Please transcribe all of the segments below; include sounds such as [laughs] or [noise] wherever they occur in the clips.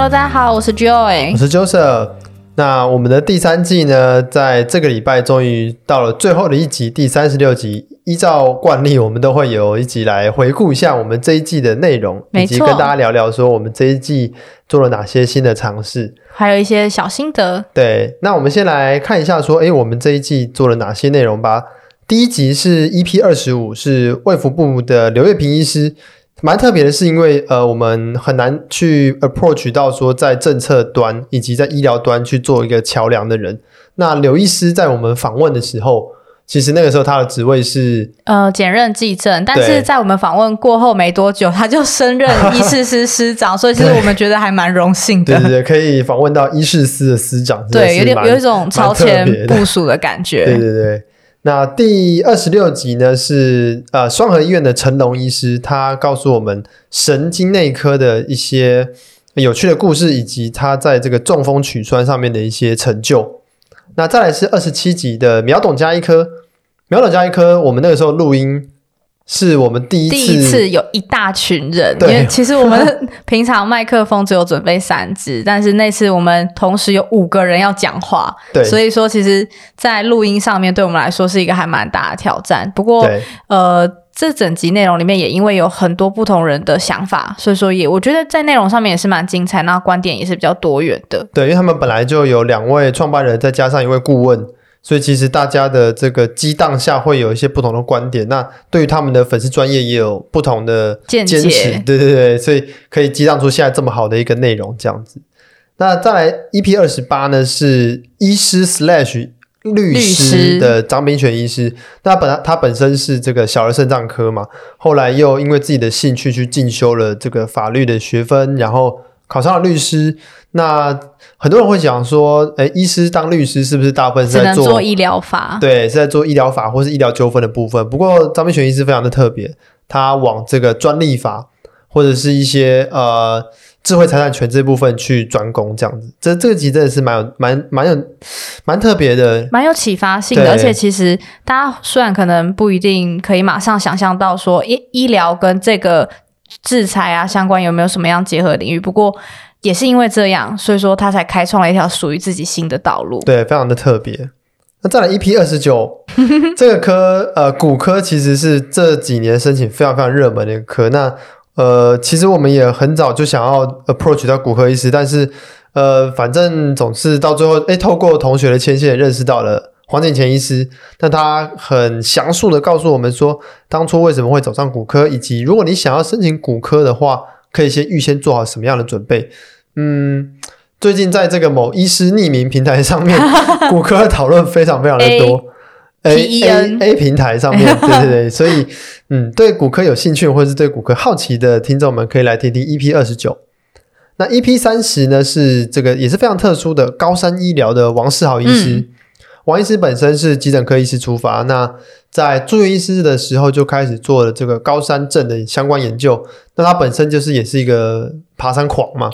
Hello，大家好，我是 Joy，我是 Joseph。那我们的第三季呢，在这个礼拜终于到了最后的一集，第三十六集。依照惯例，我们都会有一集来回顾一下我们这一季的内容，以及跟大家聊聊说我们这一季做了哪些新的尝试，还有一些小心得。对，那我们先来看一下说，诶，我们这一季做了哪些内容吧。第一集是 EP 二十五，是卫福部的刘月平医师。蛮特别的是，因为呃，我们很难去 approach 到说在政策端以及在医疗端去做一个桥梁的人。那刘医师在我们访问的时候，其实那个时候他的职位是呃兼任技正，但是在我们访问过后没多久，他就升任医事司司长，[laughs] 所以其实我们觉得还蛮荣幸的。对对对，可以访问到医事司的司长，对，有点有一种超前部署的感觉。对对对。那第二十六集呢，是呃双河医院的陈龙医师，他告诉我们神经内科的一些有趣的故事，以及他在这个中风取栓上面的一些成就。那再来是二十七集的秒懂加一科，秒懂加一科，我们那个时候录音。是我们第一次，第一次有一大群人，因为其实我们 [laughs] 平常麦克风只有准备三支，但是那次我们同时有五个人要讲话，对，所以说其实，在录音上面对我们来说是一个还蛮大的挑战。不过，呃，这整集内容里面也因为有很多不同人的想法，所以说也我觉得在内容上面也是蛮精彩，那观点也是比较多元的。对，因为他们本来就有两位创办人，再加上一位顾问。所以其实大家的这个激荡下会有一些不同的观点，那对于他们的粉丝专业也有不同的坚持，见解。对对对，所以可以激荡出现在这么好的一个内容这样子。那再来 EP 二十八呢，是医师 slash 律师的张明权医师，那本来他本身是这个小儿肾脏科嘛，后来又因为自己的兴趣去进修了这个法律的学分，然后考上了律师。那很多人会讲说，诶，医师当律师是不是大部分是在做，做医疗法？对，是在做医疗法或是医疗纠纷的部分。不过张秉权医师非常的特别，他往这个专利法或者是一些呃智慧财产权这部分去专攻，这样子。这这个集真的是蛮有蛮蛮有蛮特别的，蛮有启发性的。而且其实大家虽然可能不一定可以马上想象到说医医疗跟这个制裁啊相关有没有什么样结合领域，不过。也是因为这样，所以说他才开创了一条属于自己新的道路。对，非常的特别。那再来 EP 二十九，这个科呃骨科其实是这几年申请非常非常热门的一个科。那呃，其实我们也很早就想要 approach 到骨科医师，但是呃，反正总是到最后，诶，透过同学的牵线认识到了黄景前医师。那他很详述的告诉我们说，当初为什么会走上骨科，以及如果你想要申请骨科的话。可以先预先做好什么样的准备？嗯，最近在这个某医师匿名平台上面，[laughs] 骨科的讨论非常非常的多。A A A 平台上面，对对对，所以嗯，对骨科有兴趣或是对骨科好奇的听众们，可以来听听 EP 二十九。那 EP 三十呢，是这个也是非常特殊的高山医疗的王世豪医师。嗯王医师本身是急诊科医师出发，那在住院医师的时候就开始做了这个高山症的相关研究。那他本身就是也是一个爬山狂嘛，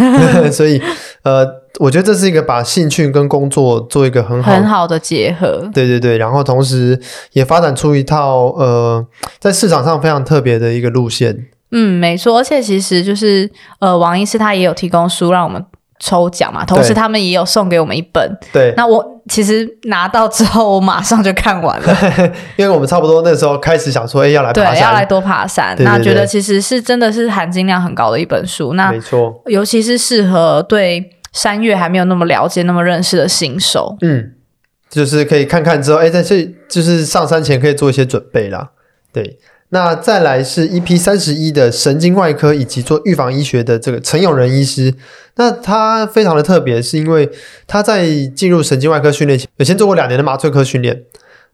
[laughs] 所以呃，我觉得这是一个把兴趣跟工作做一个很好很好的结合。对对对，然后同时也发展出一套呃，在市场上非常特别的一个路线。嗯，没错，而且其实就是呃，王医师他也有提供书让我们。抽奖嘛，同时他们也有送给我们一本。对，那我其实拿到之后，我马上就看完了，[laughs] 因为我们差不多那时候开始想说，哎，要来对，要来多爬山。那觉得其实是真的是含金量很高的一本书。那没错，尤其是适合对山岳还没有那么了解、那么认识的新手。嗯，就是可以看看之后，哎，在这就是上山前可以做一些准备啦。对。那再来是 EP 三十一的神经外科以及做预防医学的这个陈永仁医师，那他非常的特别，是因为他在进入神经外科训练前，有先做过两年的麻醉科训练。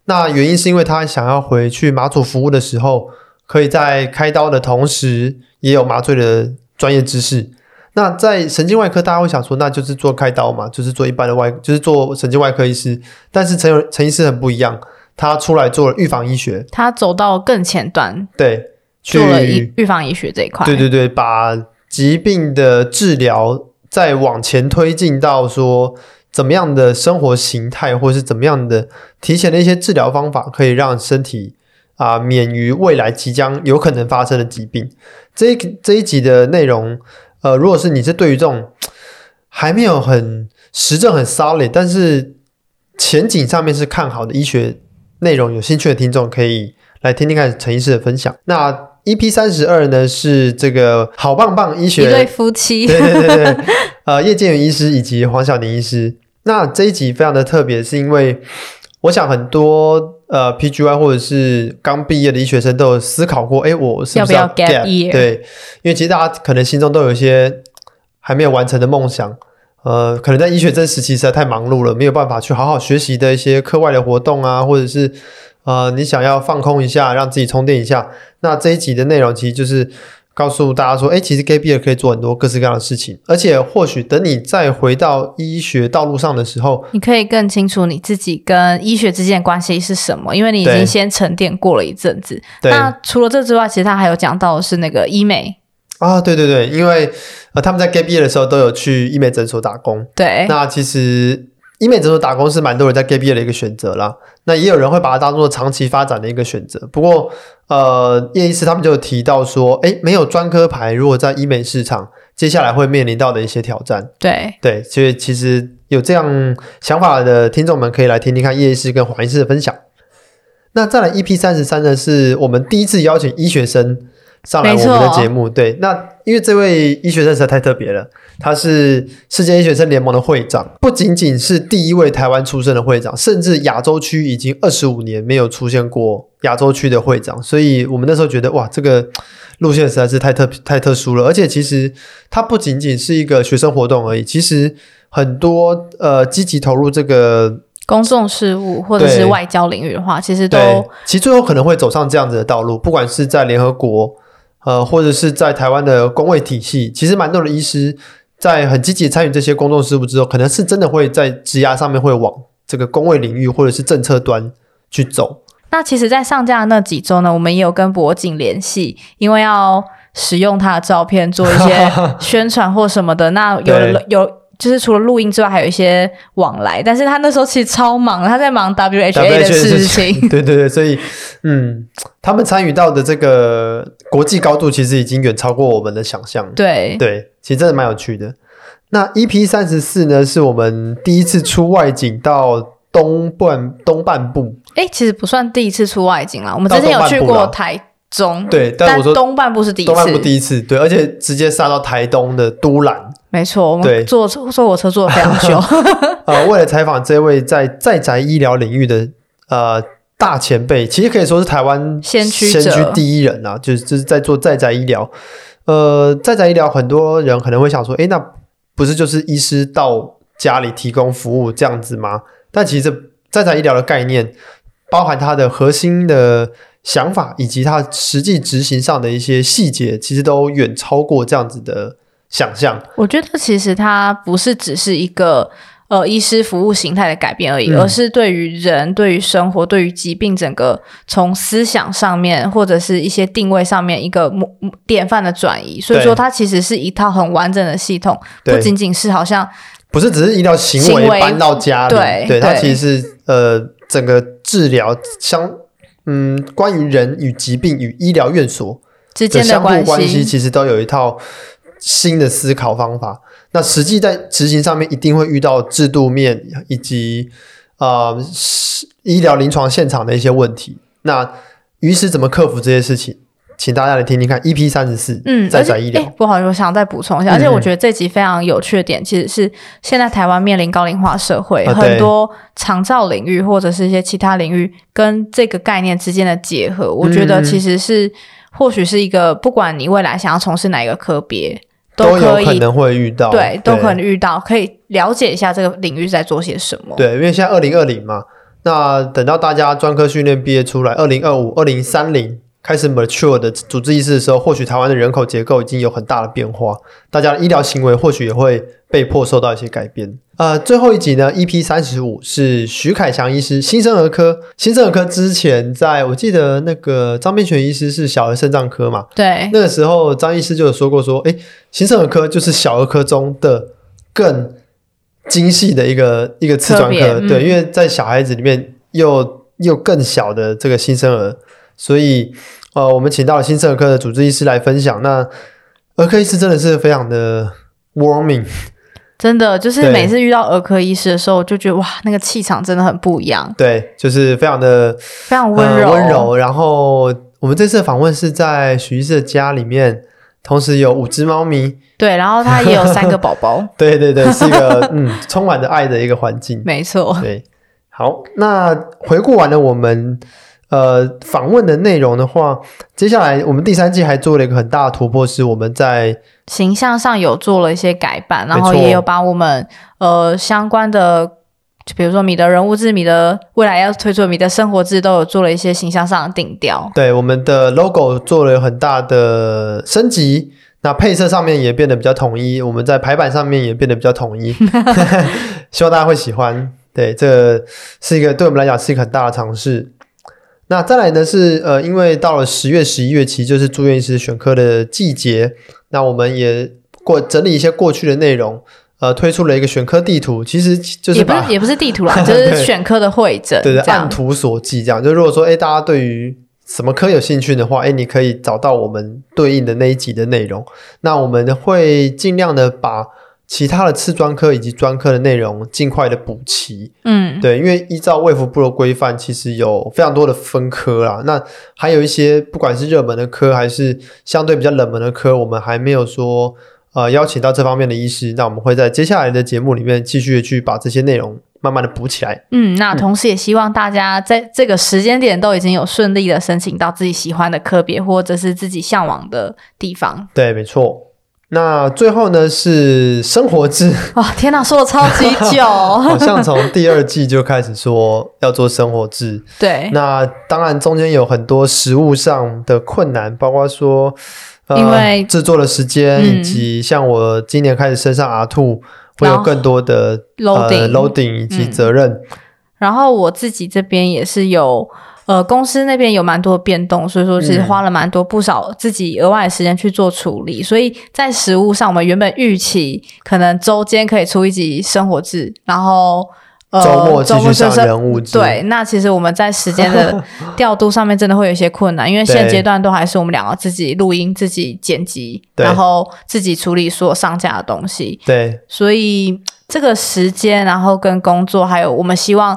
那原因是因为他想要回去马祖服务的时候，可以在开刀的同时也有麻醉的专业知识。那在神经外科，大家会想说，那就是做开刀嘛，就是做一般的外，就是做神经外科医师。但是陈永陈医师很不一样。他出来做了预防医学，他走到更前端，对，做了预预防医学这一块，对对对，把疾病的治疗再往前推进到说，怎么样的生活形态，或是怎么样的提前的一些治疗方法，可以让身体啊、呃、免于未来即将有可能发生的疾病。这一这一集的内容。呃，如果是你是对于这种还没有很实证很 solid，但是前景上面是看好的医学内容有兴趣的听众，可以来听听看陈医师的分享。那 EP 三十二呢，是这个好棒棒医学一对夫妻，[laughs] 对对对对，呃，叶建元医师以及黄晓宁医师。那这一集非常的特别，是因为我想很多呃 PGY 或者是刚毕业的医学生都有思考过，哎，我是不是要 gap？对，因为其实大家可能心中都有一些还没有完成的梦想。呃，可能在医学这时期实在太忙碌了，没有办法去好好学习的一些课外的活动啊，或者是呃，你想要放空一下，让自己充电一下。那这一集的内容其实就是告诉大家说，哎，其实 gap year 可以做很多各式各样的事情，而且或许等你再回到医学道路上的时候，你可以更清楚你自己跟医学之间的关系是什么，因为你已经先沉淀过了一阵子。那除了这之外，其实他还有讲到的是那个医美。啊，对对对，因为呃，他们在 gap year 的时候都有去医美诊所打工。对，那其实医美诊所打工是蛮多人在 gap year 的一个选择啦。那也有人会把它当做长期发展的一个选择。不过，呃，叶医师他们就有提到说，诶，没有专科牌，如果在医美市场，接下来会面临到的一些挑战。对对，所以其实有这样想法的听众们，可以来听听看叶医师跟黄医师的分享。那再来 EP 三十三呢，是我们第一次邀请医学生。上来我们的节目，对，那因为这位医学生实在太特别了，他是世界医学生联盟的会长，不仅仅是第一位台湾出生的会长，甚至亚洲区已经二十五年没有出现过亚洲区的会长，所以我们那时候觉得哇，这个路线实在是太特太特殊了，而且其实它不仅仅是一个学生活动而已，其实很多呃积极投入这个公众事务或者是外交领域的话，其实都其实最后可能会走上这样子的道路，不管是在联合国。呃，或者是在台湾的工位体系，其实蛮多的医师在很积极参与这些公众事务之后，可能是真的会在职涯上面会往这个工位领域或者是政策端去走。那其实，在上架的那几周呢，我们也有跟博景联系，因为要使用他的照片做一些 [laughs] 宣传或什么的。那有有。就是除了录音之外，还有一些往来，但是他那时候其实超忙，他在忙 WHA 的事情。[laughs] 对对对，所以嗯，他们参与到的这个国际高度，其实已经远超过我们的想象。对对，其实真的蛮有趣的。那 EP 三十四呢，是我们第一次出外景到东半东半部。哎，其实不算第一次出外景啦，我们之前有去过台中，对，但我说东半部是第一次，东半部第一次，对，而且直接杀到台东的都兰。没错，我们坐坐火车坐了非常久。[laughs] [laughs] 呃，为了采访这位在在宅医疗领域的呃大前辈，其实可以说是台湾先驱先驱第一人啊，就是就是在做在宅医疗。呃，在宅医疗，很多人可能会想说，诶，那不是就是医师到家里提供服务这样子吗？但其实在宅医疗的概念，包含它的核心的想法，以及它实际执行上的一些细节，其实都远超过这样子的。想象，我觉得其实它不是只是一个呃医师服务形态的改变而已，嗯、而是对于人、对于生活、对于疾病整个从思想上面或者是一些定位上面一个典范的转移。所以说，它其实是一套很完整的系统，不仅仅是好像不是只是医疗行为搬到家里，对，对，它其实是呃整个治疗相嗯关于人与疾病与医疗院所之间的相互关系，其实都有一套。新的思考方法，那实际在执行上面一定会遇到制度面以及啊、呃、医疗临床现场的一些问题。那于是怎么克服这些事情？请大家来听听看。EP 三十四，嗯，在宅医疗。不好意思，我想再补充一下，而且我觉得这集非常有趣的点，其实是现在台湾面临高龄化社会，嗯、很多长照领域或者是一些其他领域跟这个概念之间的结合，我觉得其实是、嗯、或许是一个，不管你未来想要从事哪一个科别。都有可能会遇到，对，都可能遇到，可以了解一下这个领域在做些什么。对，因为现在二零二零嘛，那等到大家专科训练毕业出来，二零二五、二零三零。开始 mature 的主治医师的时候，或许台湾的人口结构已经有很大的变化，大家的医疗行为或许也会被迫受到一些改变。呃，最后一集呢，EP 三十五是徐凯翔医师，新生儿科。新生儿科之前在我记得那个张斌全医师是小儿肾脏科嘛？对，那个时候张医师就有说过说，诶，新生儿科就是小儿科中的更精细的一个一个次专科，科、嗯，对，因为在小孩子里面又又更小的这个新生儿。所以，呃，我们请到了新生儿科的主治医师来分享。那，儿科医师真的是非常的 warming。真的就是每次遇到儿科医师的时候，就觉得哇，那个气场真的很不一样。对，就是非常的非常温柔，温、呃、柔。然后我们这次的访问是在徐医师的家里面，同时有五只猫咪。对，然后他也有三个宝宝。[laughs] 对对对，是一个嗯充满着爱的一个环境。[laughs] 没错。对，好，那回顾完了我们。呃，访问的内容的话，接下来我们第三季还做了一个很大的突破，是我们在形象上有做了一些改版，然后也有把我们呃相关的，就比如说米的人物志、米的未来要推出的米的生活志，都有做了一些形象上的定调。对，我们的 logo 做了很大的升级，那配色上面也变得比较统一，我们在排版上面也变得比较统一，[laughs] [laughs] 希望大家会喜欢。对，这是一个对我们来讲是一个很大的尝试。那再来呢是呃，因为到了十月、十一月，其实就是住院医师选科的季节。那我们也过整理一些过去的内容，呃，推出了一个选科地图，其实就是也不是也不是地图啦，[laughs] 就是选科的会诊，对对，按图索骥这样。就如果说哎，大家对于什么科有兴趣的话，哎，你可以找到我们对应的那一集的内容。那我们会尽量的把。其他的次专科以及专科的内容，尽快的补齐。嗯，对，因为依照卫福部的规范，其实有非常多的分科啦。那还有一些不管是热门的科，还是相对比较冷门的科，我们还没有说呃邀请到这方面的医师。那我们会在接下来的节目里面继续的去把这些内容慢慢的补起来。嗯，那同时也希望大家在这个时间点都已经有顺利的申请到自己喜欢的科别，或者是自己向往的地方。对，没错。那最后呢是生活志哇、哦！天哪，说了超级久，[laughs] 好像从第二季就开始说要做生活志。对，那当然中间有很多食物上的困难，包括说呃因为制作的时间，以及像我今年开始升上 R2，会有更多的 loading、呃、loading 以及责任、嗯。然后我自己这边也是有。呃，公司那边有蛮多变动，所以说其实花了蛮多不少自己额外的时间去做处理。嗯、所以在食物上，我们原本预期可能周间可以出一集生活志，然后呃周末继续上人物志。对，那其实我们在时间的 [laughs] 调度上面真的会有一些困难，因为现阶段都还是我们两个自己录音、自己剪辑，然后自己处理所有上架的东西。对，所以这个时间，然后跟工作，还有我们希望。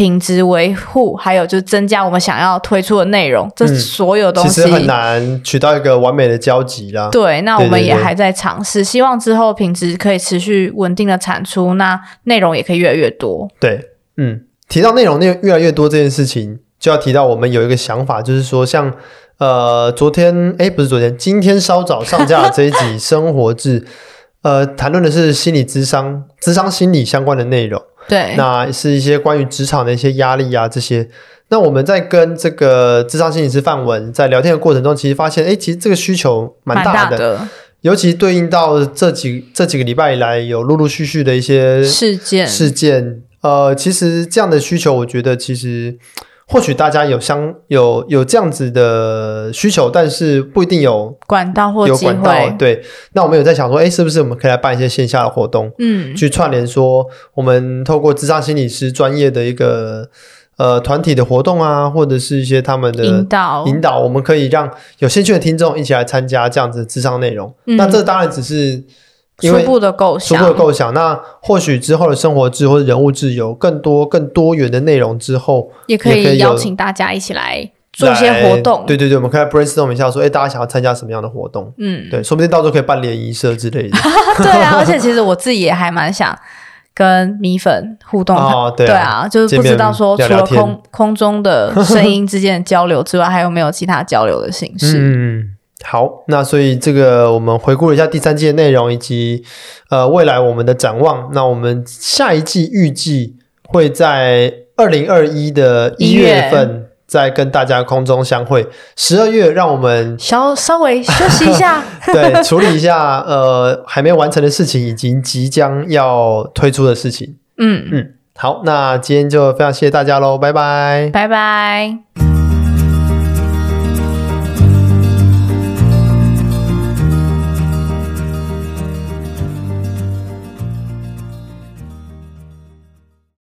品质维护，还有就是增加我们想要推出的内容，嗯、这所有东西其实很难取到一个完美的交集啦。对，那我们也还在尝试，希望之后品质可以持续稳定的产出，那内容也可以越来越多。对，嗯，提到内容越越来越多这件事情，就要提到我们有一个想法，就是说像呃昨天哎不是昨天，今天稍早上架的这一集 [laughs] 生活志，呃谈论的是心理咨商、咨商心理相关的内容。对，那是一些关于职场的一些压力啊，这些。那我们在跟这个智商心理师范文在聊天的过程中，其实发现，哎，其实这个需求蛮大的，蛮大的。尤其对应到这几这几个礼拜以来，有陆陆续续的一些事件事件。呃，其实这样的需求，我觉得其实。或许大家有相有有这样子的需求，但是不一定有管道或。有管道，对，那我们有在想说，哎，是不是我们可以来办一些线下的活动，嗯，去串联说，我们透过智商心理师专业的一个呃团体的活动啊，或者是一些他们的引导引导，我们可以让有兴趣的听众一起来参加这样子的咨商内容。嗯，那这当然只是。初步的构想，初步的构想。那或许之后的生活志或者人物志有更多更多元的内容之后，也可以邀请大家一起来做一些活动。对对对，我们可以 brainstorm 一下，说，哎，大家想要参加什么样的活动？嗯，对，说不定到时候可以办联谊社之类的。[laughs] 对啊，[laughs] 而且其实我自己也还蛮想跟米粉互动的。哦，对啊，对啊，就是不知道说除了空空中的声音之间的交流之外，还有没有其他交流的形式？嗯。好，那所以这个我们回顾了一下第三季的内容，以及呃未来我们的展望。那我们下一季预计会在二零二一的一月份再跟大家空中相会。十二月让我们稍稍微休息一下，[laughs] 对，处理一下呃还没完成的事情，以及即将要推出的事情。嗯嗯，好，那今天就非常谢谢大家喽，拜拜，拜拜。